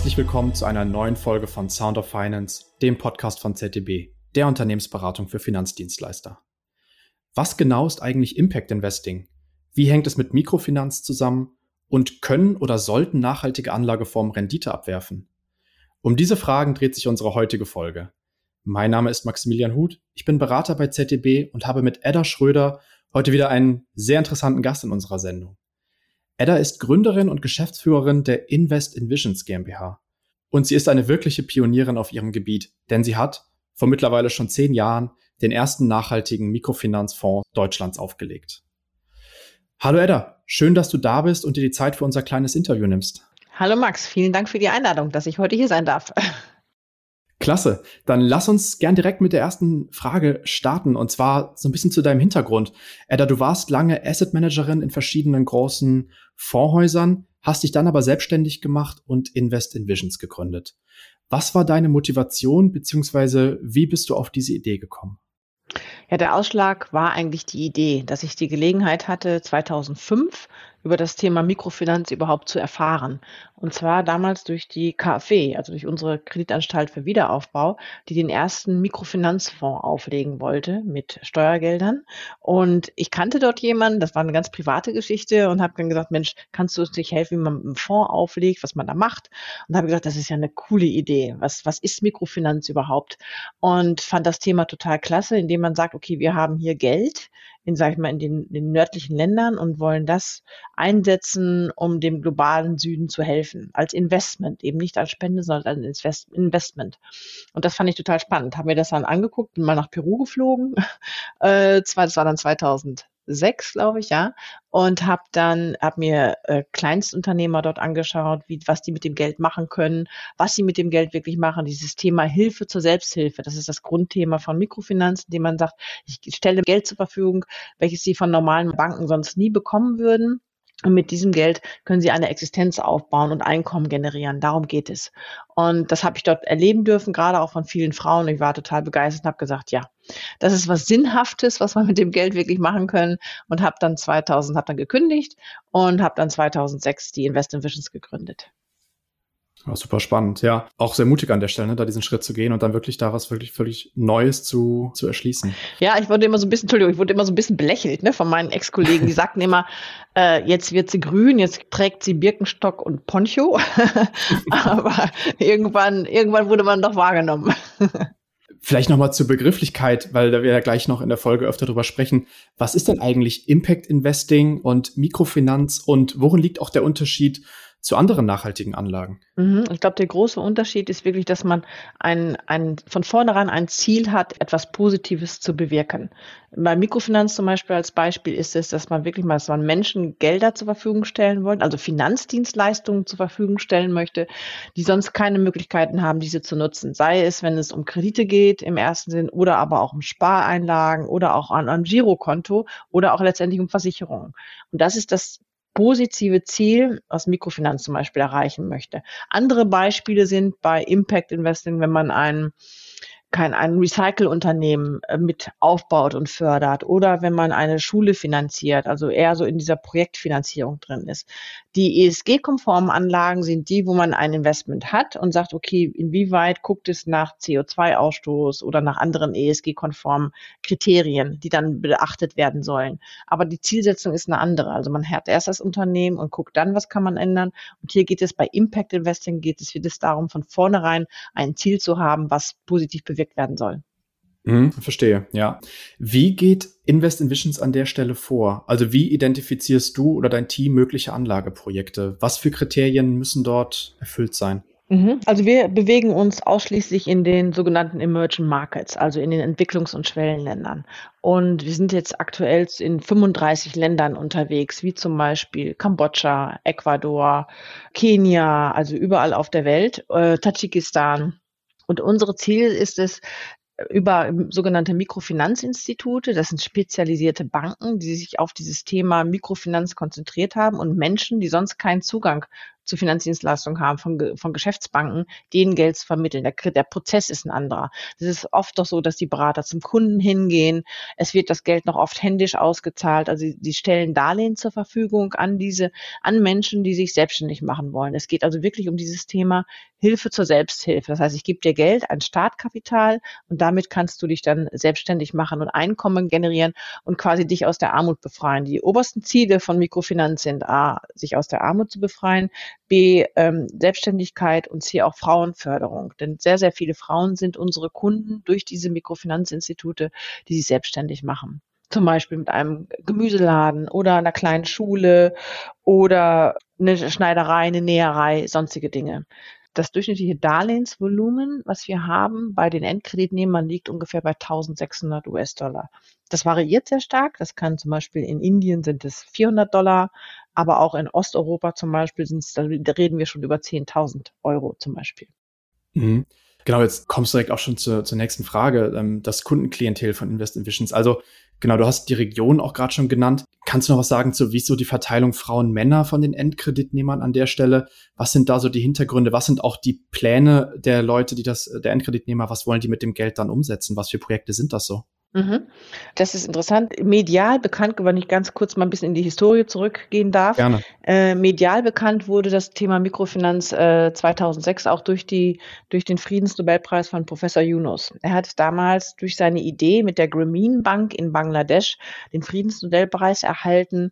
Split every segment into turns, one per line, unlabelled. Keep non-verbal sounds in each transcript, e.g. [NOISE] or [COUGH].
Herzlich willkommen zu einer neuen Folge von Sound of Finance, dem Podcast von ZDB, der Unternehmensberatung für Finanzdienstleister. Was genau ist eigentlich Impact Investing? Wie hängt es mit Mikrofinanz zusammen? Und können oder sollten nachhaltige Anlageformen Rendite abwerfen? Um diese Fragen dreht sich unsere heutige Folge. Mein Name ist Maximilian Huth, ich bin Berater bei ZDB und habe mit Edda Schröder heute wieder einen sehr interessanten Gast in unserer Sendung. Edda ist Gründerin und Geschäftsführerin der Invest in Visions GmbH. Und sie ist eine wirkliche Pionierin auf ihrem Gebiet, denn sie hat vor mittlerweile schon zehn Jahren den ersten nachhaltigen Mikrofinanzfonds Deutschlands aufgelegt. Hallo Edda, schön, dass du da bist und dir die Zeit für unser kleines Interview nimmst.
Hallo Max, vielen Dank für die Einladung, dass ich heute hier sein darf.
Klasse. Dann lass uns gern direkt mit der ersten Frage starten und zwar so ein bisschen zu deinem Hintergrund. Edda, du warst lange Asset Managerin in verschiedenen großen Fondshäusern, hast dich dann aber selbstständig gemacht und Invest in Visions gegründet. Was war deine Motivation beziehungsweise wie bist du auf diese Idee gekommen?
Ja, der Ausschlag war eigentlich die Idee, dass ich die Gelegenheit hatte, 2005 über das Thema Mikrofinanz überhaupt zu erfahren. Und zwar damals durch die KfW, also durch unsere Kreditanstalt für Wiederaufbau, die den ersten Mikrofinanzfonds auflegen wollte mit Steuergeldern. Und ich kannte dort jemanden, das war eine ganz private Geschichte und habe dann gesagt, Mensch, kannst du uns nicht helfen, wie man einen Fonds auflegt, was man da macht? Und habe gesagt, das ist ja eine coole Idee. Was, was ist Mikrofinanz überhaupt? Und fand das Thema total klasse, indem man sagt, okay, wir haben hier Geld, in, sag ich mal, in den, den nördlichen Ländern und wollen das einsetzen, um dem globalen Süden zu helfen. Als Investment, eben nicht als Spende, sondern als Investment. Und das fand ich total spannend. Haben mir das dann angeguckt, bin mal nach Peru geflogen. [LAUGHS] Äh, das war dann 2000 sechs, glaube ich, ja, und habe dann hab mir äh, Kleinstunternehmer dort angeschaut, wie was die mit dem Geld machen können, was sie mit dem Geld wirklich machen. Dieses Thema Hilfe zur Selbsthilfe, das ist das Grundthema von Mikrofinanzen, indem man sagt, ich stelle Geld zur Verfügung, welches sie von normalen Banken sonst nie bekommen würden. Und mit diesem Geld können sie eine Existenz aufbauen und Einkommen generieren. Darum geht es. Und das habe ich dort erleben dürfen, gerade auch von vielen Frauen. Ich war total begeistert und habe gesagt, ja, das ist was Sinnhaftes, was wir mit dem Geld wirklich machen können. Und habe dann 2000, habe dann gekündigt und habe dann 2006 die Invest in Visions gegründet.
Ja, super spannend, ja. Auch sehr mutig an der Stelle, ne, da diesen Schritt zu gehen und dann wirklich da was wirklich völlig Neues zu, zu erschließen.
Ja, ich wurde immer so ein bisschen, Entschuldigung, ich wurde immer so ein bisschen belächelt, ne, von meinen Ex-Kollegen. Die sagten immer, [LAUGHS] äh, jetzt wird sie grün, jetzt trägt sie Birkenstock und Poncho. [LAUGHS] Aber irgendwann, irgendwann wurde man doch wahrgenommen. [LAUGHS]
Vielleicht nochmal zur Begrifflichkeit, weil da wir ja gleich noch in der Folge öfter drüber sprechen. Was ist denn eigentlich Impact Investing und Mikrofinanz und worin liegt auch der Unterschied zu anderen nachhaltigen Anlagen?
Mhm. Ich glaube, der große Unterschied ist wirklich, dass man ein, ein, von vornherein ein Ziel hat, etwas Positives zu bewirken. Bei Mikrofinanz zum Beispiel als Beispiel ist es, dass man wirklich mal, dass man Menschen Gelder zur Verfügung stellen wollen, also Finanzdienstleistungen zur Verfügung stellen möchte, die sonst keine Möglichkeiten haben, diese zu nutzen. Sei es, wenn es um Kredite geht im ersten Sinn oder aber auch um Spareinlagen oder auch an einem Girokonto oder auch letztendlich um Versicherungen. Und das ist das positive Ziel aus Mikrofinanz zum Beispiel erreichen möchte. Andere Beispiele sind bei Impact Investing, wenn man einen kein ein Recycle-Unternehmen äh, mit aufbaut und fördert oder wenn man eine Schule finanziert, also eher so in dieser Projektfinanzierung drin ist. Die ESG-konformen Anlagen sind die, wo man ein Investment hat und sagt, okay, inwieweit guckt es nach CO2-Ausstoß oder nach anderen ESG-konformen Kriterien, die dann beachtet werden sollen. Aber die Zielsetzung ist eine andere. Also man hat erst das Unternehmen und guckt dann, was kann man ändern. Und hier geht es bei Impact Investing geht es wieder darum, von vornherein ein Ziel zu haben, was positiv bewirkt bewirkt werden soll.
Mhm, verstehe, ja. Wie geht Invest in Visions an der Stelle vor? Also wie identifizierst du oder dein Team mögliche Anlageprojekte? Was für Kriterien müssen dort erfüllt sein?
Mhm. Also wir bewegen uns ausschließlich in den sogenannten Emerging Markets, also in den Entwicklungs- und Schwellenländern. Und wir sind jetzt aktuell in 35 Ländern unterwegs, wie zum Beispiel Kambodscha, Ecuador, Kenia, also überall auf der Welt, äh, Tadschikistan, und unsere Ziel ist es, über sogenannte Mikrofinanzinstitute, das sind spezialisierte Banken, die sich auf dieses Thema Mikrofinanz konzentriert haben und Menschen, die sonst keinen Zugang zu Finanzdienstleistungen haben, von, von Geschäftsbanken, denen Geld zu vermitteln. Der, der Prozess ist ein anderer. Das ist oft doch so, dass die Berater zum Kunden hingehen. Es wird das Geld noch oft händisch ausgezahlt. Also sie stellen Darlehen zur Verfügung an diese, an Menschen, die sich selbstständig machen wollen. Es geht also wirklich um dieses Thema Hilfe zur Selbsthilfe. Das heißt, ich gebe dir Geld, ein Startkapital und damit kannst du dich dann selbstständig machen und Einkommen generieren und quasi dich aus der Armut befreien. Die obersten Ziele von Mikrofinanz sind A, sich aus der Armut zu befreien, B, ähm, Selbstständigkeit und C, auch Frauenförderung. Denn sehr, sehr viele Frauen sind unsere Kunden durch diese Mikrofinanzinstitute, die sich selbstständig machen zum Beispiel mit einem Gemüseladen oder einer kleinen Schule oder eine Schneiderei, eine Näherei, sonstige Dinge. Das durchschnittliche Darlehensvolumen, was wir haben bei den Endkreditnehmern, liegt ungefähr bei 1600 US-Dollar. Das variiert sehr stark. Das kann zum Beispiel in Indien sind es 400 Dollar, aber auch in Osteuropa zum Beispiel sind es, da reden wir schon über 10.000 Euro zum Beispiel.
Mhm. Genau, jetzt kommst du direkt auch schon zur, zur nächsten Frage, ähm, das Kundenklientel von Invest in Visions. Also genau, du hast die Region auch gerade schon genannt. Kannst du noch was sagen zu, wie ist so die Verteilung Frauen-Männer von den Endkreditnehmern an der Stelle? Was sind da so die Hintergründe? Was sind auch die Pläne der Leute, die das, der Endkreditnehmer, was wollen die mit dem Geld dann umsetzen? Was für Projekte sind das so?
Mhm. Das ist interessant. Medial bekannt, wenn ich ganz kurz mal ein bisschen in die Historie zurückgehen darf. Gerne. Äh, medial bekannt wurde das Thema Mikrofinanz äh, 2006 auch durch, die, durch den Friedensnobelpreis von Professor Yunus. Er hat damals durch seine Idee mit der Grameen Bank in Bangladesch den Friedensnobelpreis erhalten,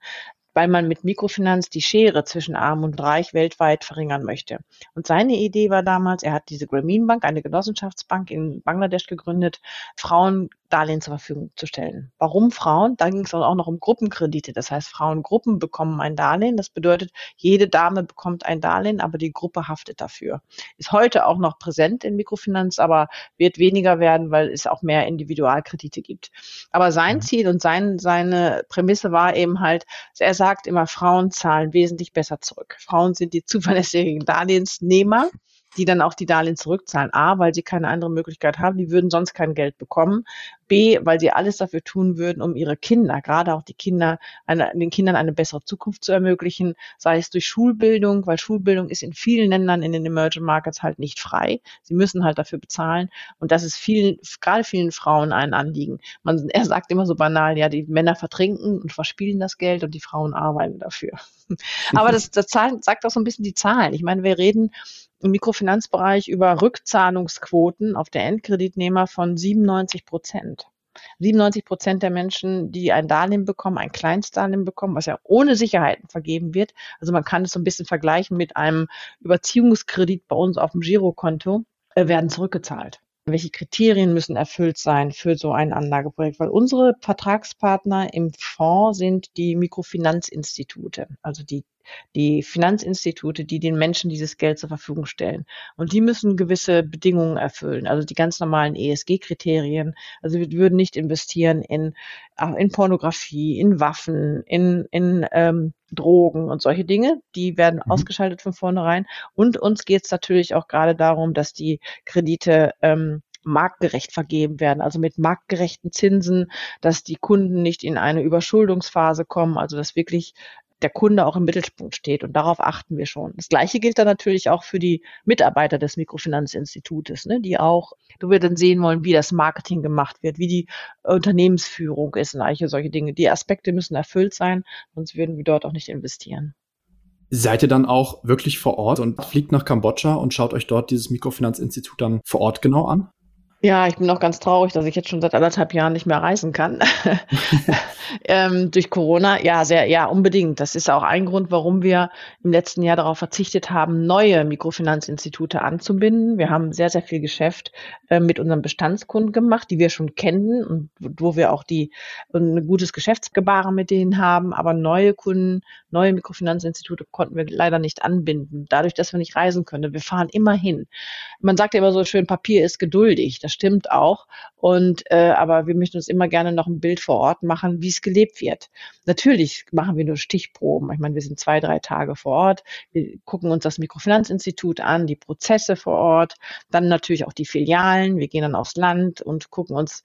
weil man mit Mikrofinanz die Schere zwischen Arm und Reich weltweit verringern möchte. Und seine Idee war damals, er hat diese Grameen Bank, eine Genossenschaftsbank in Bangladesch gegründet, Frauen Darlehen zur Verfügung zu stellen. Warum Frauen? Da ging es auch noch um Gruppenkredite. Das heißt, Frauengruppen bekommen ein Darlehen. Das bedeutet, jede Dame bekommt ein Darlehen, aber die Gruppe haftet dafür. Ist heute auch noch präsent in Mikrofinanz, aber wird weniger werden, weil es auch mehr Individualkredite gibt. Aber sein. Ziel und sein, seine Prämisse war eben halt, er sagt immer, Frauen zahlen wesentlich besser zurück. Frauen sind die [LAUGHS] zuverlässigen Darlehensnehmer die dann auch die Darlehen zurückzahlen. A, weil sie keine andere Möglichkeit haben, die würden sonst kein Geld bekommen. B, weil sie alles dafür tun würden, um ihre Kinder, gerade auch die Kinder, eine, den Kindern eine bessere Zukunft zu ermöglichen, sei es durch Schulbildung, weil Schulbildung ist in vielen Ländern in den Emerging Markets halt nicht frei. Sie müssen halt dafür bezahlen und das ist vielen, gerade vielen Frauen ein Anliegen. Man, er sagt immer so banal, ja, die Männer vertrinken und verspielen das Geld und die Frauen arbeiten dafür. [LAUGHS] Aber das, das sagt auch so ein bisschen die Zahlen. Ich meine, wir reden im Mikrofinanzbereich über Rückzahlungsquoten auf der Endkreditnehmer von 97 Prozent. 97 Prozent der Menschen, die ein Darlehen bekommen, ein Kleinstdarlehen bekommen, was ja ohne Sicherheiten vergeben wird. Also man kann es so ein bisschen vergleichen mit einem Überziehungskredit bei uns auf dem Girokonto, äh, werden zurückgezahlt. Welche Kriterien müssen erfüllt sein für so ein Anlageprojekt? Weil unsere Vertragspartner im Fonds sind die Mikrofinanzinstitute, also die die Finanzinstitute, die den Menschen dieses Geld zur Verfügung stellen. Und die müssen gewisse Bedingungen erfüllen, also die ganz normalen ESG-Kriterien. Also wir würden nicht investieren in, in Pornografie, in Waffen, in, in ähm, Drogen und solche Dinge. Die werden mhm. ausgeschaltet von vornherein. Und uns geht es natürlich auch gerade darum, dass die Kredite ähm, marktgerecht vergeben werden, also mit marktgerechten Zinsen, dass die Kunden nicht in eine Überschuldungsphase kommen, also dass wirklich der Kunde auch im Mittelpunkt steht. Und darauf achten wir schon. Das Gleiche gilt dann natürlich auch für die Mitarbeiter des Mikrofinanzinstitutes, ne, die auch, du wir dann sehen wollen, wie das Marketing gemacht wird, wie die Unternehmensführung ist und eigentlich solche Dinge. Die Aspekte müssen erfüllt sein, sonst würden wir dort auch nicht investieren.
Seid ihr dann auch wirklich vor Ort und fliegt nach Kambodscha und schaut euch dort dieses Mikrofinanzinstitut dann vor Ort genau an?
Ja, ich bin auch ganz traurig, dass ich jetzt schon seit anderthalb Jahren nicht mehr reisen kann. [LAUGHS] [LAUGHS] ähm, durch Corona, ja, sehr, ja, unbedingt. Das ist auch ein Grund, warum wir im letzten Jahr darauf verzichtet haben, neue Mikrofinanzinstitute anzubinden. Wir haben sehr, sehr viel Geschäft äh, mit unseren Bestandskunden gemacht, die wir schon kennen und wo wir auch die ein gutes Geschäftsgebaren mit denen haben. Aber neue Kunden, neue Mikrofinanzinstitute konnten wir leider nicht anbinden, dadurch, dass wir nicht reisen können. Wir fahren immer hin. Man sagt ja immer so schön, Papier ist geduldig. Das stimmt auch. Und äh, aber wir möchten uns immer gerne noch ein Bild vor Ort machen, wie es gelebt wird. Natürlich machen wir nur Stichproben. Ich meine, wir sind zwei, drei Tage vor Ort. Wir gucken uns das Mikrofinanzinstitut an, die Prozesse vor Ort, dann natürlich auch die Filialen. Wir gehen dann aufs Land und gucken uns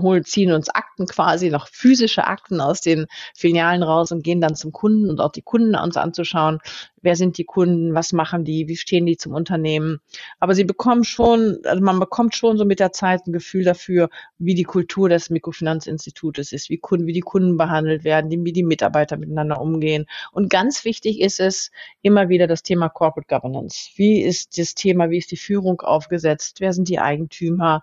holen, ziehen uns Akten quasi, noch physische Akten aus den Filialen raus und gehen dann zum Kunden und auch die Kunden uns anzuschauen. Wer sind die Kunden? Was machen die? Wie stehen die zum Unternehmen? Aber sie bekommen schon, also man bekommt schon so mit der Zeit ein Gefühl dafür, wie die Kultur des Mikrofinanzinstitutes ist, wie Kunden, wie die Kunden behandelt werden, wie die Mitarbeiter miteinander umgehen. Und ganz wichtig ist es immer wieder das Thema Corporate Governance. Wie ist das Thema, wie ist die Führung aufgesetzt? Wer sind die Eigentümer?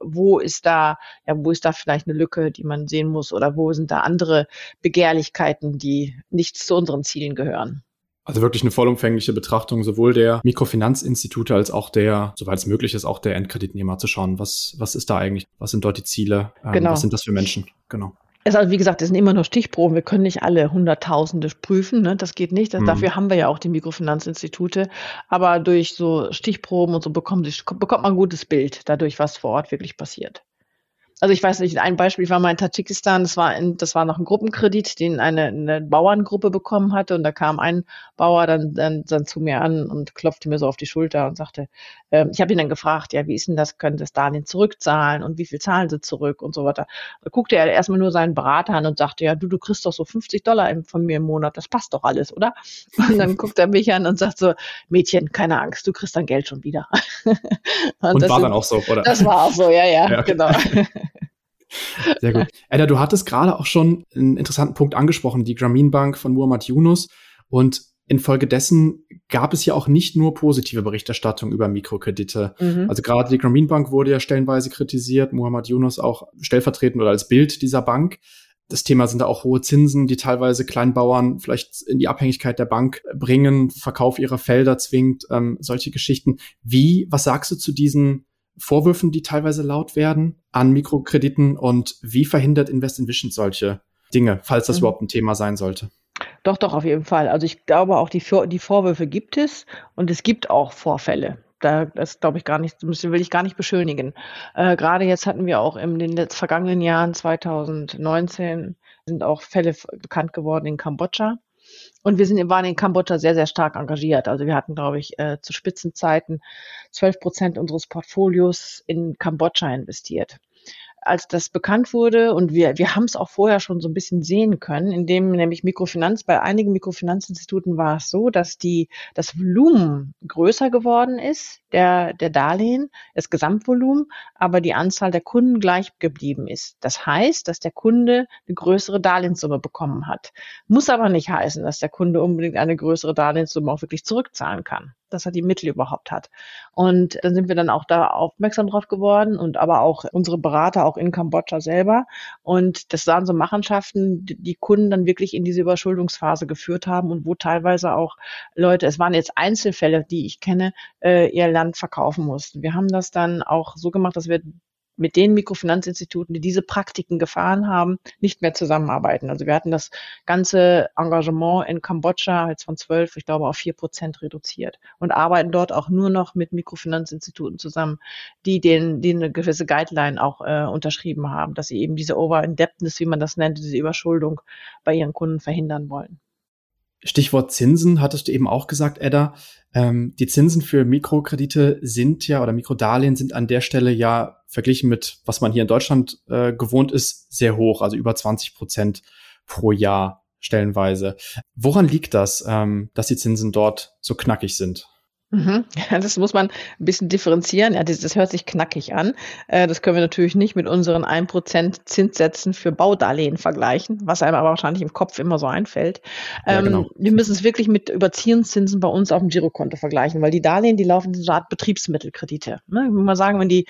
Wo ist da, ja, wo ist da vielleicht eine Lücke, die man sehen muss oder wo sind da andere Begehrlichkeiten, die nicht zu unseren Zielen gehören?
Also wirklich eine vollumfängliche Betrachtung sowohl der Mikrofinanzinstitute als auch der, soweit es möglich ist, auch der Endkreditnehmer zu schauen, was, was ist da eigentlich, was sind dort die Ziele, ähm, genau. was sind das für Menschen, genau.
Es, also wie gesagt, es sind immer nur Stichproben. Wir können nicht alle Hunderttausende prüfen. Ne? Das geht nicht. Das, mhm. Dafür haben wir ja auch die Mikrofinanzinstitute. Aber durch so Stichproben und so bekommt, bekommt man ein gutes Bild dadurch, was vor Ort wirklich passiert also ich weiß nicht, ein Beispiel war mal in Tadschikistan, das war, in, das war noch ein Gruppenkredit, den eine, eine Bauerngruppe bekommen hatte und da kam ein Bauer dann, dann, dann zu mir an und klopfte mir so auf die Schulter und sagte, ähm, ich habe ihn dann gefragt, ja, wie ist denn das, können das Darlehen zurückzahlen und wie viel zahlen sie zurück und so weiter. Da guckte er erstmal nur seinen Berater an und sagte, ja, du, du kriegst doch so 50 Dollar von mir im Monat, das passt doch alles, oder? [LAUGHS] Und dann guckt er mich an und sagt so, Mädchen, keine Angst, du kriegst dein Geld schon wieder. [LAUGHS]
und, und war dann auch so, oder?
Das war auch so, ja, ja, ja genau. [LAUGHS] [LAUGHS]
Sehr gut. Edda, du hattest gerade auch schon einen interessanten Punkt angesprochen, die Grameen Bank von Muhammad Yunus. Und infolgedessen gab es ja auch nicht nur positive Berichterstattung über Mikrokredite. Mhm. Also gerade die Grameen Bank wurde ja stellenweise kritisiert, Muhammad Yunus auch stellvertretend oder als Bild dieser Bank. Das Thema sind da auch hohe Zinsen, die teilweise Kleinbauern vielleicht in die Abhängigkeit der Bank bringen, Verkauf ihrer Felder zwingt, ähm, solche Geschichten. Wie, was sagst du zu diesen Vorwürfen, die teilweise laut werden an Mikrokrediten und wie verhindert Invest in Vision solche Dinge, falls das mhm. überhaupt ein Thema sein sollte?
Doch, doch, auf jeden Fall. Also ich glaube auch, die, die Vorwürfe gibt es und es gibt auch Vorfälle. Da, das glaube ich gar nicht, das will ich gar nicht beschönigen. Äh, Gerade jetzt hatten wir auch in den vergangenen Jahren 2019 sind auch Fälle bekannt geworden in Kambodscha und wir sind, waren in Kambodscha sehr, sehr stark engagiert. Also wir hatten, glaube ich, äh, zu Spitzenzeiten 12 Prozent unseres Portfolios in Kambodscha investiert als das bekannt wurde und wir, wir haben es auch vorher schon so ein bisschen sehen können, indem nämlich Mikrofinanz, bei einigen Mikrofinanzinstituten war es so, dass die, das Volumen größer geworden ist, der, der Darlehen, das Gesamtvolumen, aber die Anzahl der Kunden gleich geblieben ist. Das heißt, dass der Kunde eine größere Darlehenssumme bekommen hat. Muss aber nicht heißen, dass der Kunde unbedingt eine größere Darlehenssumme auch wirklich zurückzahlen kann dass er die Mittel überhaupt hat. Und dann sind wir dann auch da aufmerksam drauf geworden und aber auch unsere Berater auch in Kambodscha selber. Und das waren so Machenschaften, die Kunden dann wirklich in diese Überschuldungsphase geführt haben und wo teilweise auch Leute, es waren jetzt Einzelfälle, die ich kenne, äh, ihr Land verkaufen mussten. Wir haben das dann auch so gemacht, dass wir mit den Mikrofinanzinstituten, die diese Praktiken gefahren haben, nicht mehr zusammenarbeiten. Also wir hatten das ganze Engagement in Kambodscha jetzt von zwölf, ich glaube, auf vier Prozent reduziert und arbeiten dort auch nur noch mit Mikrofinanzinstituten zusammen, die den, die eine gewisse Guideline auch äh, unterschrieben haben, dass sie eben diese Over-Indebtedness, wie man das nennt, diese Überschuldung bei ihren Kunden verhindern wollen.
Stichwort Zinsen hattest du eben auch gesagt, Edda. Ähm, die Zinsen für Mikrokredite sind ja oder Mikrodarlehen sind an der Stelle ja verglichen mit, was man hier in Deutschland äh, gewohnt ist, sehr hoch, also über 20 Prozent pro Jahr stellenweise. Woran liegt das, ähm, dass die Zinsen dort so knackig sind?
Mhm. Das muss man ein bisschen differenzieren. Ja, das, das hört sich knackig an. Äh, das können wir natürlich nicht mit unseren 1% Zinssätzen für Baudarlehen vergleichen, was einem aber wahrscheinlich im Kopf immer so einfällt. Ja, ähm, genau. Wir müssen es wirklich mit Überziehungszinsen bei uns auf dem Girokonto vergleichen, weil die Darlehen, die laufen in so einer Art Betriebsmittelkredite. Ne? Ich will mal sagen, wenn die,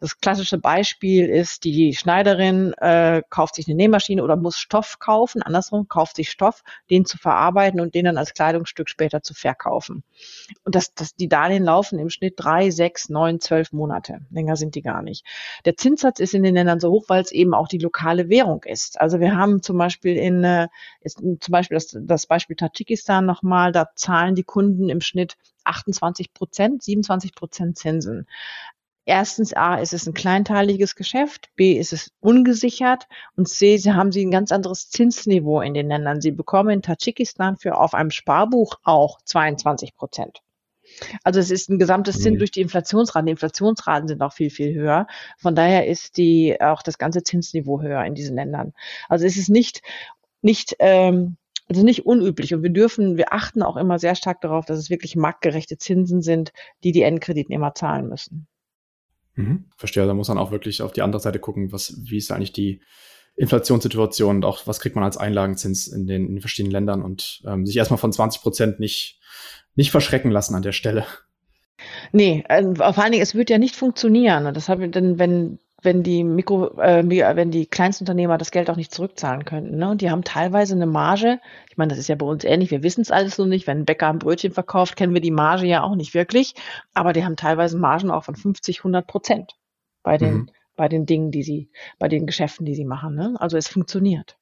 das klassische Beispiel ist, die Schneiderin äh, kauft sich eine Nähmaschine oder muss Stoff kaufen, andersrum, kauft sich Stoff, den zu verarbeiten und den dann als Kleidungsstück später zu verkaufen. Und das das, die Darlehen laufen im Schnitt drei, sechs, neun, zwölf Monate. Länger sind die gar nicht. Der Zinssatz ist in den Ländern so hoch, weil es eben auch die lokale Währung ist. Also wir haben zum Beispiel in, äh, ist zum Beispiel das, das Beispiel Tadschikistan nochmal, da zahlen die Kunden im Schnitt 28 Prozent, 27 Prozent Zinsen. Erstens, A, ist es ein kleinteiliges Geschäft, B, ist es ungesichert und C, sie haben sie ein ganz anderes Zinsniveau in den Ländern. Sie bekommen in Tadschikistan für auf einem Sparbuch auch 22 Prozent. Also es ist ein gesamtes Zins durch die Inflationsraten. Die Inflationsraten sind auch viel, viel höher. Von daher ist die auch das ganze Zinsniveau höher in diesen Ländern. Also es ist nicht, nicht ähm, also nicht unüblich. Und wir dürfen, wir achten auch immer sehr stark darauf, dass es wirklich marktgerechte Zinsen sind, die die Endkreditnehmer zahlen müssen.
Mhm. Verstehe, da muss man auch wirklich auf die andere Seite gucken, was, wie ist eigentlich die Inflationssituation und auch was kriegt man als Einlagenzins in den, in den verschiedenen Ländern und ähm, sich erstmal von 20 Prozent nicht, nicht verschrecken lassen an der Stelle.
Nee, äh, vor allen Dingen, es wird ja nicht funktionieren. Und das habe ich dann, wenn wenn die Mikro, äh, wenn die Kleinstunternehmer das Geld auch nicht zurückzahlen könnten. Ne? Und die haben teilweise eine Marge. Ich meine, das ist ja bei uns ähnlich. Wir wissen es alles noch nicht. Wenn ein Bäcker ein Brötchen verkauft, kennen wir die Marge ja auch nicht wirklich. Aber die haben teilweise Margen auch von 50, 100 Prozent bei den, mhm. Bei den Dingen, die sie, bei den Geschäften, die sie machen. Ne? Also es funktioniert.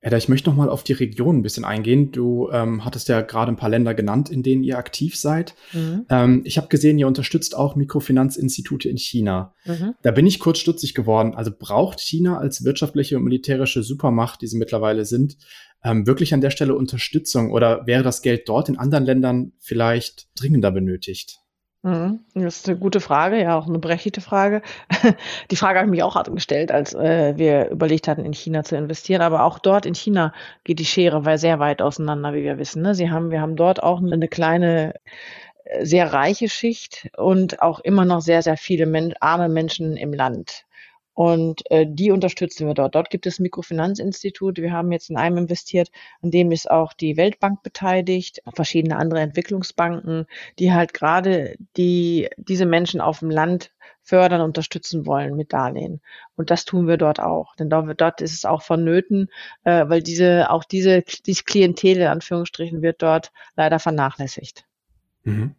Edda, ich möchte noch mal auf die Region ein bisschen eingehen. Du ähm, hattest ja gerade ein paar Länder genannt, in denen ihr aktiv seid. Mhm. Ähm, ich habe gesehen, ihr unterstützt auch Mikrofinanzinstitute in China. Mhm. Da bin ich kurz stutzig geworden. Also braucht China als wirtschaftliche und militärische Supermacht, die sie mittlerweile sind, ähm, wirklich an der Stelle Unterstützung oder wäre das Geld dort in anderen Ländern vielleicht dringender benötigt?
Mhm. Das ist eine gute Frage, ja, auch eine berechtigte Frage. [LAUGHS] Die Frage habe ich mich auch gestellt, als äh, wir überlegt hatten, in China zu investieren. Aber auch dort in China geht die Schere sehr weit auseinander, wie wir wissen. Ne? Sie haben, wir haben dort auch eine kleine äh, sehr reiche Schicht und auch immer noch sehr, sehr viele men arme Menschen im Land. Und äh, die unterstützen wir dort. Dort gibt es Mikrofinanzinstitut. Wir haben jetzt in einem investiert, an dem ist auch die Weltbank beteiligt, verschiedene andere Entwicklungsbanken, die halt gerade die, diese Menschen auf dem Land fördern, unterstützen wollen mit Darlehen. Und das tun wir dort auch. Denn dort, ist es auch vonnöten, äh, weil diese, auch diese, diese Klientel in Anführungsstrichen wird dort leider vernachlässigt.
Mhm.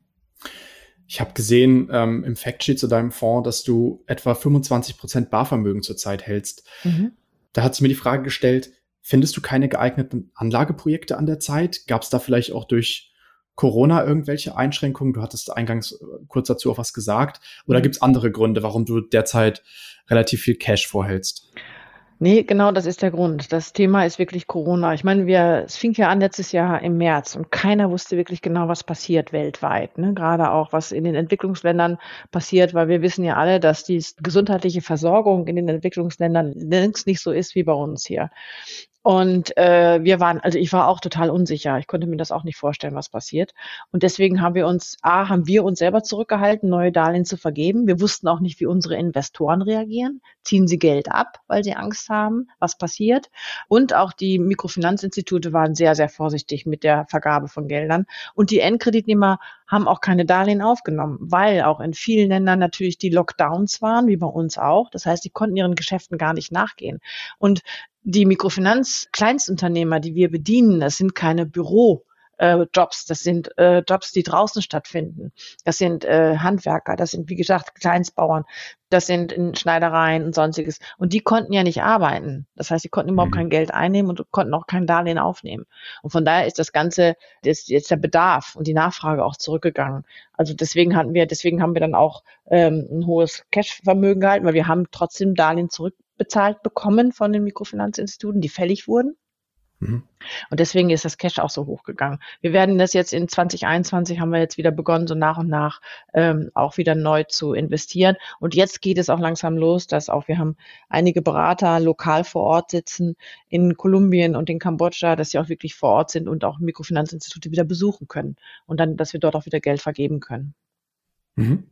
Ich habe gesehen ähm, im Factsheet zu deinem Fonds, dass du etwa 25 Prozent Barvermögen zurzeit hältst. Mhm. Da hat sich mir die Frage gestellt, findest du keine geeigneten Anlageprojekte an der Zeit? Gab es da vielleicht auch durch Corona irgendwelche Einschränkungen? Du hattest eingangs äh, kurz dazu auch was gesagt. Oder mhm. gibt es andere Gründe, warum du derzeit relativ viel Cash vorhältst?
Nee, genau das ist der Grund. Das Thema ist wirklich Corona. Ich meine, wir, es fing ja an letztes Jahr im März und keiner wusste wirklich genau, was passiert weltweit. Ne? Gerade auch, was in den Entwicklungsländern passiert, weil wir wissen ja alle, dass die gesundheitliche Versorgung in den Entwicklungsländern längst nicht so ist wie bei uns hier. Und äh, wir waren, also ich war auch total unsicher. Ich konnte mir das auch nicht vorstellen, was passiert. Und deswegen haben wir uns, A, haben wir uns selber zurückgehalten, neue Darlehen zu vergeben. Wir wussten auch nicht, wie unsere Investoren reagieren. Ziehen sie Geld ab, weil sie Angst haben, was passiert. Und auch die Mikrofinanzinstitute waren sehr, sehr vorsichtig mit der Vergabe von Geldern. Und die Endkreditnehmer haben auch keine Darlehen aufgenommen, weil auch in vielen Ländern natürlich die Lockdowns waren, wie bei uns auch. Das heißt, sie konnten ihren Geschäften gar nicht nachgehen. Und die Mikrofinanz-Kleinstunternehmer, die wir bedienen, das sind keine Büro- äh, Jobs, das sind äh, Jobs, die draußen stattfinden. Das sind äh, Handwerker, das sind, wie gesagt, Kleinstbauern, das sind in Schneidereien und sonstiges. Und die konnten ja nicht arbeiten. Das heißt, sie konnten überhaupt mhm. kein Geld einnehmen und konnten auch kein Darlehen aufnehmen. Und von daher ist das Ganze, ist jetzt der Bedarf und die Nachfrage auch zurückgegangen. Also deswegen hatten wir, deswegen haben wir dann auch ähm, ein hohes Cashvermögen gehalten, weil wir haben trotzdem Darlehen zurückbezahlt bekommen von den Mikrofinanzinstituten, die fällig wurden. Mhm. Und deswegen ist das Cash auch so hochgegangen. Wir werden das jetzt in 2021 haben wir jetzt wieder begonnen, so nach und nach ähm, auch wieder neu zu investieren. Und jetzt geht es auch langsam los, dass auch wir haben einige Berater lokal vor Ort sitzen in Kolumbien und in Kambodscha, dass sie auch wirklich vor Ort sind und auch Mikrofinanzinstitute wieder besuchen können und dann, dass wir dort auch wieder Geld vergeben können.
Mhm.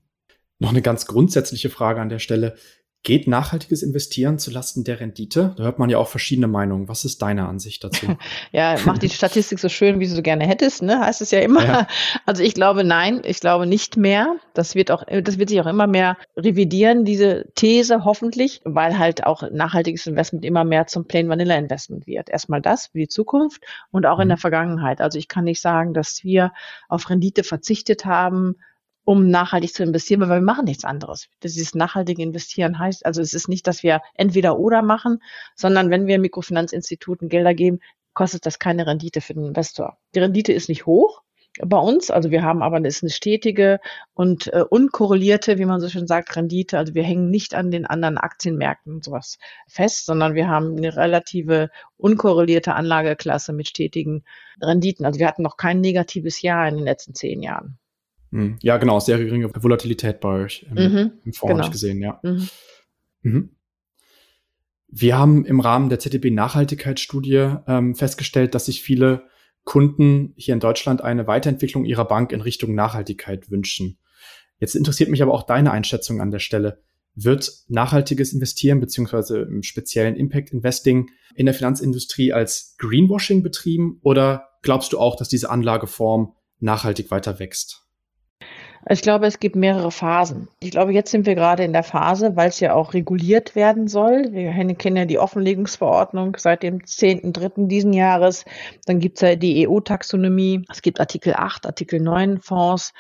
Noch eine ganz grundsätzliche Frage an der Stelle. Geht nachhaltiges Investieren zulasten der Rendite? Da hört man ja auch verschiedene Meinungen. Was ist deine Ansicht dazu? [LAUGHS]
ja, mach die Statistik so schön, wie du so gerne hättest, ne? Heißt es ja immer. Ja. [LAUGHS] Also ich glaube nein, ich glaube nicht mehr. Das wird auch, das wird sich auch immer mehr revidieren, diese These hoffentlich, weil halt auch nachhaltiges Investment immer mehr zum Plain Vanilla Investment wird. Erstmal das für die Zukunft und auch mhm. in der Vergangenheit. Also ich kann nicht sagen, dass wir auf Rendite verzichtet haben, um nachhaltig zu investieren, weil wir machen nichts anderes. Dieses nachhaltige Investieren heißt, also es ist nicht, dass wir entweder oder machen, sondern wenn wir Mikrofinanzinstituten Gelder geben, kostet das keine Rendite für den Investor. Die Rendite ist nicht hoch bei uns, also wir haben aber es ist eine stetige und äh, unkorrelierte, wie man so schön sagt, Rendite. Also wir hängen nicht an den anderen Aktienmärkten und sowas fest, sondern wir haben eine relative unkorrelierte Anlageklasse mit stetigen Renditen. Also wir hatten noch kein negatives Jahr in den letzten zehn Jahren.
Hm. Ja, genau, sehr geringe Volatilität bei euch im, mhm, im Fonds, genau. habe ich gesehen, ja. Mhm. Mhm. Wir haben im Rahmen der ZDB Nachhaltigkeitsstudie ähm, festgestellt, dass sich viele Kunden hier in Deutschland eine Weiterentwicklung ihrer Bank in Richtung Nachhaltigkeit wünschen. Jetzt interessiert mich aber auch deine Einschätzung an der Stelle. Wird nachhaltiges Investieren beziehungsweise im speziellen Impact Investing in der Finanzindustrie als Greenwashing betrieben oder glaubst du auch, dass diese Anlageform nachhaltig weiter wächst?
Ich glaube, es gibt mehrere Phasen. Ich glaube, jetzt sind wir gerade in der Phase, weil es ja auch reguliert werden soll. Wir kennen ja die Offenlegungsverordnung seit dem 10.3. diesen Jahres. Dann gibt es ja die EU-Taxonomie. Es gibt Artikel 8, Artikel 9 Fonds.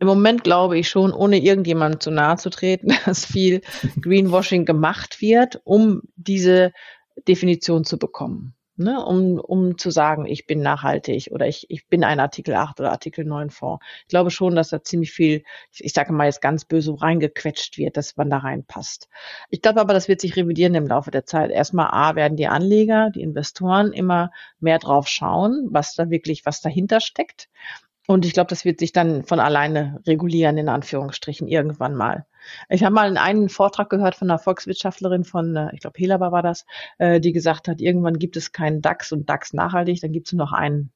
Im Moment glaube ich schon, ohne irgendjemandem zu nahe zu treten, [LAUGHS] dass viel Greenwashing gemacht wird, um diese Definition zu bekommen ne, um, um zu sagen, ich bin nachhaltig oder ich, ich bin ein Artikel 8 oder Artikel 9 Fonds. Ich glaube schon, dass da ziemlich viel, ich, ich sage mal jetzt ganz böse, reingequetscht wird, dass man da reinpasst. Ich glaube aber, das wird sich revidieren im Laufe der Zeit. Erstmal A, werden die Anleger, die Investoren immer mehr drauf schauen, was da wirklich, was dahinter steckt. Und ich glaube, das wird sich dann von alleine regulieren, in Anführungsstrichen, irgendwann mal. Ich habe mal einen Vortrag gehört von einer Volkswirtschaftlerin von, äh, ich glaube, Helaba war das, äh, die gesagt hat, irgendwann gibt es keinen DAX und DAX nachhaltig, dann gibt es nur noch einen.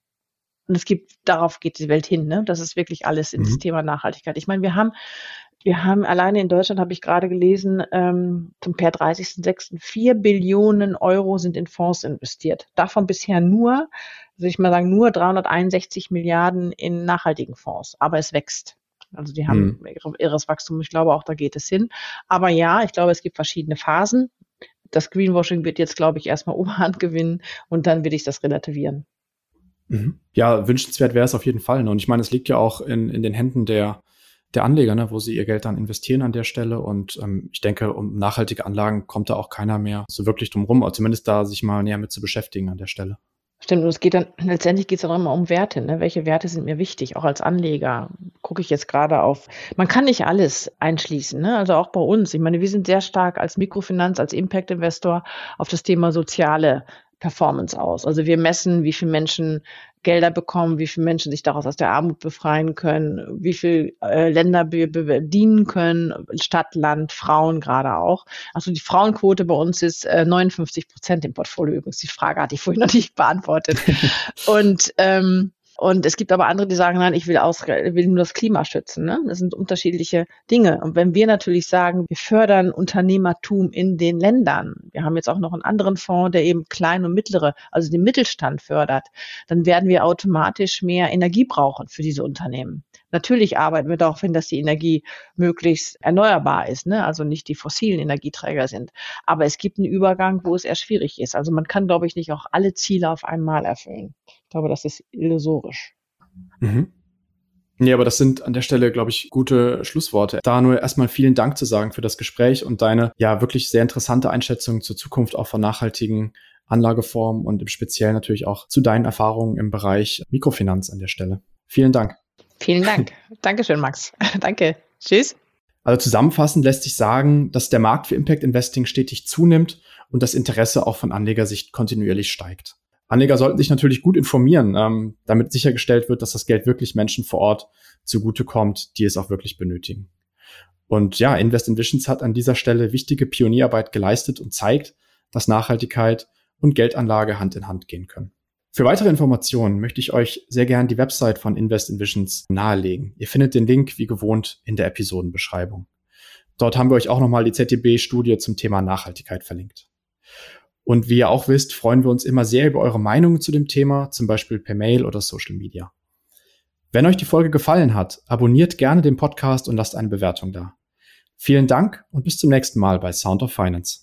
Und es gibt, darauf geht die Welt hin, ne? Das ist wirklich alles ins mhm. Thema Nachhaltigkeit. Ich meine, wir haben, wir haben alleine in Deutschland, habe ich gerade gelesen, ähm, zum per 30.06. 4 Billionen Euro sind in Fonds investiert. Davon bisher nur würde ich mal sagen, nur 361 Milliarden in nachhaltigen Fonds. Aber es wächst. Also die haben hm. irres Wachstum. Ich glaube auch, da geht es hin. Aber ja, ich glaube, es gibt verschiedene Phasen. Das Greenwashing wird jetzt, glaube ich, erstmal [LAUGHS] Oberhand gewinnen und dann will ich das relativieren.
Mhm. Ja, wünschenswert wäre es auf jeden Fall. Ne? Und ich meine, es liegt ja auch in, in den Händen der, der Anleger, ne, wo sie ihr Geld dann investieren an der Stelle. Und ähm, ich denke, um nachhaltige Anlagen kommt da auch keiner mehr so wirklich drum rum, oder zumindest da sich mal näher mit zu beschäftigen an der Stelle.
Stimmt, und es geht dann, letztendlich geht es auch immer um Werte. Ne? Welche Werte sind mir wichtig? Auch als Anleger gucke ich jetzt gerade auf. Man kann nicht alles einschließen, ne? also auch bei uns. Ich meine, wir sind sehr stark als Mikrofinanz, als Impact-Investor auf das Thema soziale Performance aus. Also wir messen, wie viele Menschen Gelder bekommen, wie viele Menschen sich daraus aus der Armut befreien können, wie viele äh, Länder wir bedienen können, Stadt, Land, Frauen gerade auch. Also die Frauenquote bei uns ist äh, 59 Prozent im Portfolio übrigens. Die Frage hatte ich vorhin noch nicht beantwortet. [LAUGHS] Und ähm, und es gibt aber andere, die sagen, nein, ich will, aus, will nur das Klima schützen. Ne? Das sind unterschiedliche Dinge. Und wenn wir natürlich sagen, wir fördern Unternehmertum in den Ländern, wir haben jetzt auch noch einen anderen Fonds, der eben kleine und mittlere, also den Mittelstand fördert, dann werden wir automatisch mehr Energie brauchen für diese Unternehmen. Natürlich arbeiten wir darauf hin, dass die Energie möglichst erneuerbar ist, ne? also nicht die fossilen Energieträger sind. Aber es gibt einen Übergang, wo es eher schwierig ist. Also man kann, glaube ich, nicht auch alle Ziele auf einmal erfüllen glaube, das ist illusorisch.
Mhm. Nee, aber das sind an der Stelle, glaube ich, gute Schlussworte. Da nur erstmal vielen Dank zu sagen für das Gespräch und deine ja wirklich sehr interessante Einschätzung zur Zukunft auch von nachhaltigen Anlageformen und im Speziellen natürlich auch zu deinen Erfahrungen im Bereich Mikrofinanz an der Stelle. Vielen Dank.
Vielen Dank. [LAUGHS] Dankeschön, Max. [LAUGHS] Danke. Tschüss.
Also zusammenfassend lässt sich sagen, dass der Markt für Impact Investing stetig zunimmt und das Interesse auch von Anlegersicht kontinuierlich steigt. Anleger sollten sich natürlich gut informieren, ähm, damit sichergestellt wird, dass das Geld wirklich Menschen vor Ort zugutekommt, die es auch wirklich benötigen. Und ja, Invest in Visions hat an dieser Stelle wichtige Pionierarbeit geleistet und zeigt, dass Nachhaltigkeit und Geldanlage Hand in Hand gehen können. Für weitere Informationen möchte ich euch sehr gern die Website von Invest in Visions nahelegen. Ihr findet den Link wie gewohnt in der Episodenbeschreibung. Dort haben wir euch auch nochmal die ZDB-Studie zum Thema Nachhaltigkeit verlinkt. Und wie ihr auch wisst, freuen wir uns immer sehr über eure Meinungen zu dem Thema, zum Beispiel per Mail oder Social Media. Wenn euch die Folge gefallen hat, abonniert gerne den Podcast und lasst eine Bewertung da. Vielen Dank und bis zum nächsten Mal bei Sound of Finance.